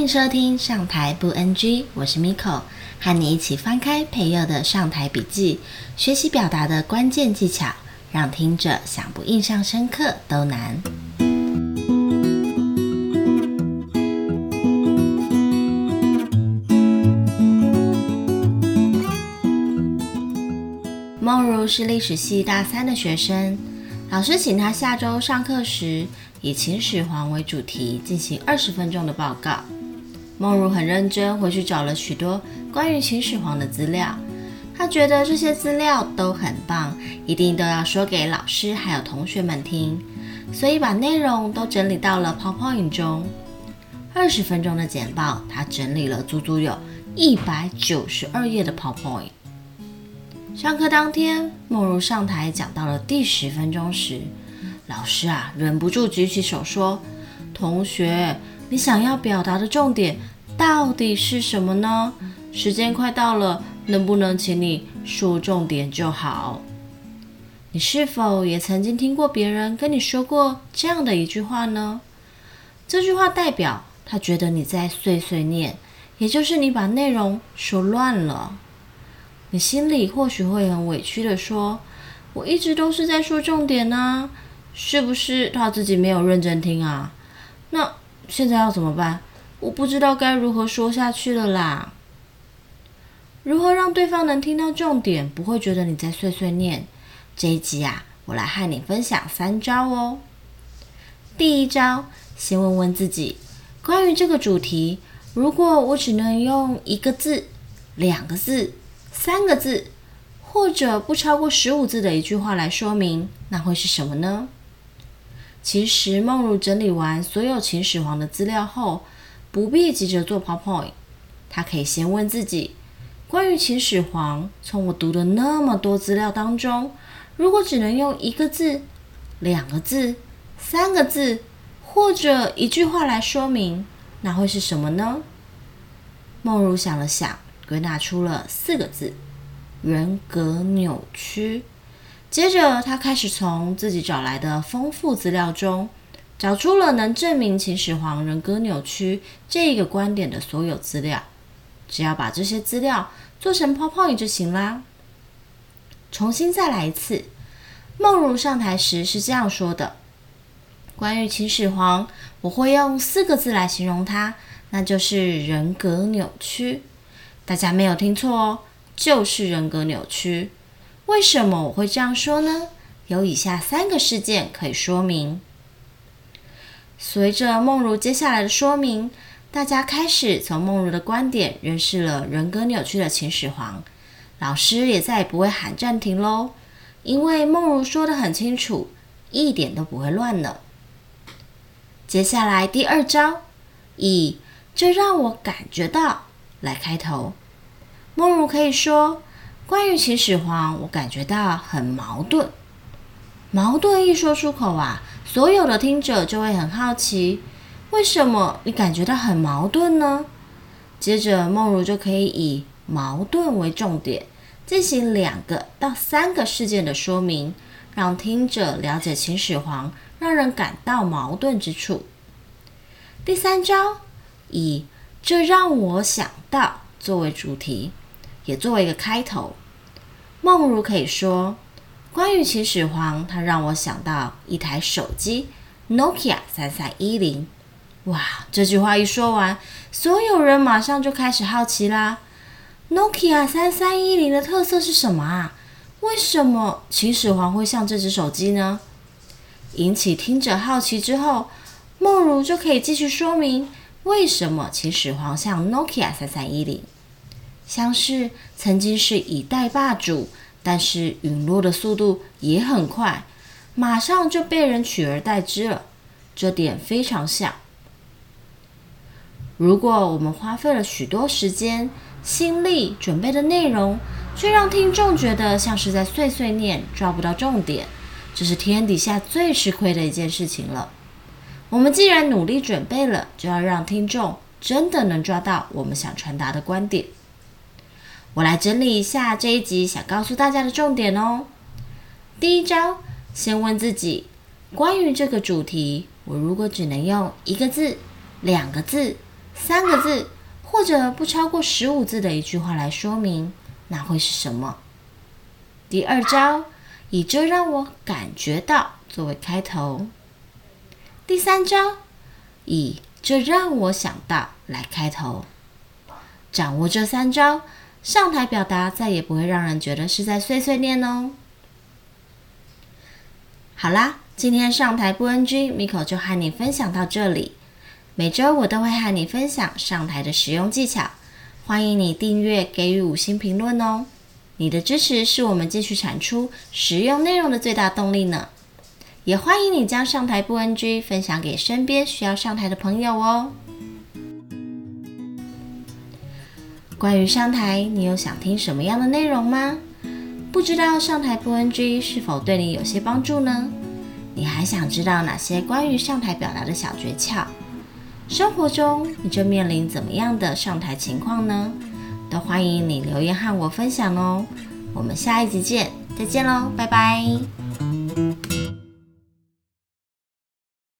迎收听上台不 NG，我是 Miko，和你一起翻开培祐的上台笔记，学习表达的关键技巧，让听者想不印象深刻都难。梦如是历史系大三的学生，老师请她下周上课时以秦始皇为主题进行二十分钟的报告。梦如很认真回去找了许多关于秦始皇的资料，她觉得这些资料都很棒，一定都要说给老师还有同学们听，所以把内容都整理到了 PowerPoint 中。二十分钟的简报，她整理了足足有一百九十二页的 PowerPoint。上课当天，梦如上台讲到了第十分钟时，老师啊忍不住举起手说：“同学，你想要表达的重点到底是什么呢？时间快到了，能不能请你说重点就好？”你是否也曾经听过别人跟你说过这样的一句话呢？这句话代表他觉得你在碎碎念，也就是你把内容说乱了。你心里或许会很委屈地说：“我一直都是在说重点啊，是不是他自己没有认真听啊？那现在要怎么办？我不知道该如何说下去了啦。如何让对方能听到重点，不会觉得你在碎碎念？这一集啊，我来和你分享三招哦。第一招，先问问自己，关于这个主题，如果我只能用一个字、两个字。三个字，或者不超过十五字的一句话来说明，那会是什么呢？其实梦如整理完所有秦始皇的资料后，不必急着做 PowerPoint，她可以先问自己：关于秦始皇，从我读的那么多资料当中，如果只能用一个字、两个字、三个字，或者一句话来说明，那会是什么呢？梦如想了想。归纳出了四个字：人格扭曲。接着，他开始从自己找来的丰富资料中，找出了能证明秦始皇人格扭曲这一个观点的所有资料。只要把这些资料做成 PPT 就行啦。重新再来一次，梦如上台时是这样说的：关于秦始皇，我会用四个字来形容他，那就是人格扭曲。大家没有听错哦，就是人格扭曲。为什么我会这样说呢？有以下三个事件可以说明。随着梦如接下来的说明，大家开始从梦如的观点认识了人格扭曲的秦始皇。老师也再也不会喊暂停喽，因为梦如说的很清楚，一点都不会乱了。接下来第二招，以这让我感觉到来开头。梦如可以说：“关于秦始皇，我感觉到很矛盾。矛盾一说出口啊，所有的听者就会很好奇，为什么你感觉到很矛盾呢？”接着，梦如就可以以矛盾为重点，进行两个到三个事件的说明，让听者了解秦始皇让人感到矛盾之处。第三招，以这让我想到作为主题。也作为一个开头，梦如可以说：“关于秦始皇，他让我想到一台手机，Nokia 三三一零。”哇，这句话一说完，所有人马上就开始好奇啦。Nokia 三三一零的特色是什么啊？为什么秦始皇会像这只手机呢？引起听者好奇之后，梦如就可以继续说明为什么秦始皇像 Nokia 三三一零。像是曾经是一代霸主，但是陨落的速度也很快，马上就被人取而代之了。这点非常像。如果我们花费了许多时间、心力准备的内容，却让听众觉得像是在碎碎念，抓不到重点，这是天底下最吃亏的一件事情了。我们既然努力准备了，就要让听众真的能抓到我们想传达的观点。我来整理一下这一集想告诉大家的重点哦。第一招，先问自己，关于这个主题，我如果只能用一个字、两个字、三个字或者不超过十五字的一句话来说明，那会是什么？第二招，以这让我感觉到作为开头。第三招，以这让我想到来开头。掌握这三招，上台表达再也不会让人觉得是在碎碎念哦。好啦，今天上台不 NG，Miko 就和你分享到这里。每周我都会和你分享上台的实用技巧，欢迎你订阅，给予五星评论哦。你的支持是我们继续产出实用内容的最大动力呢。也欢迎你将上台不 NG 分享给身边需要上台的朋友哦。关于上台，你有想听什么样的内容吗？不知道上台不 NG 是否对你有些帮助呢？你还想知道哪些关于上台表达的小诀窍？生活中你正面临怎么样的上台情况呢？都欢迎你留言和我分享哦。我们下一集见，再见喽，拜拜。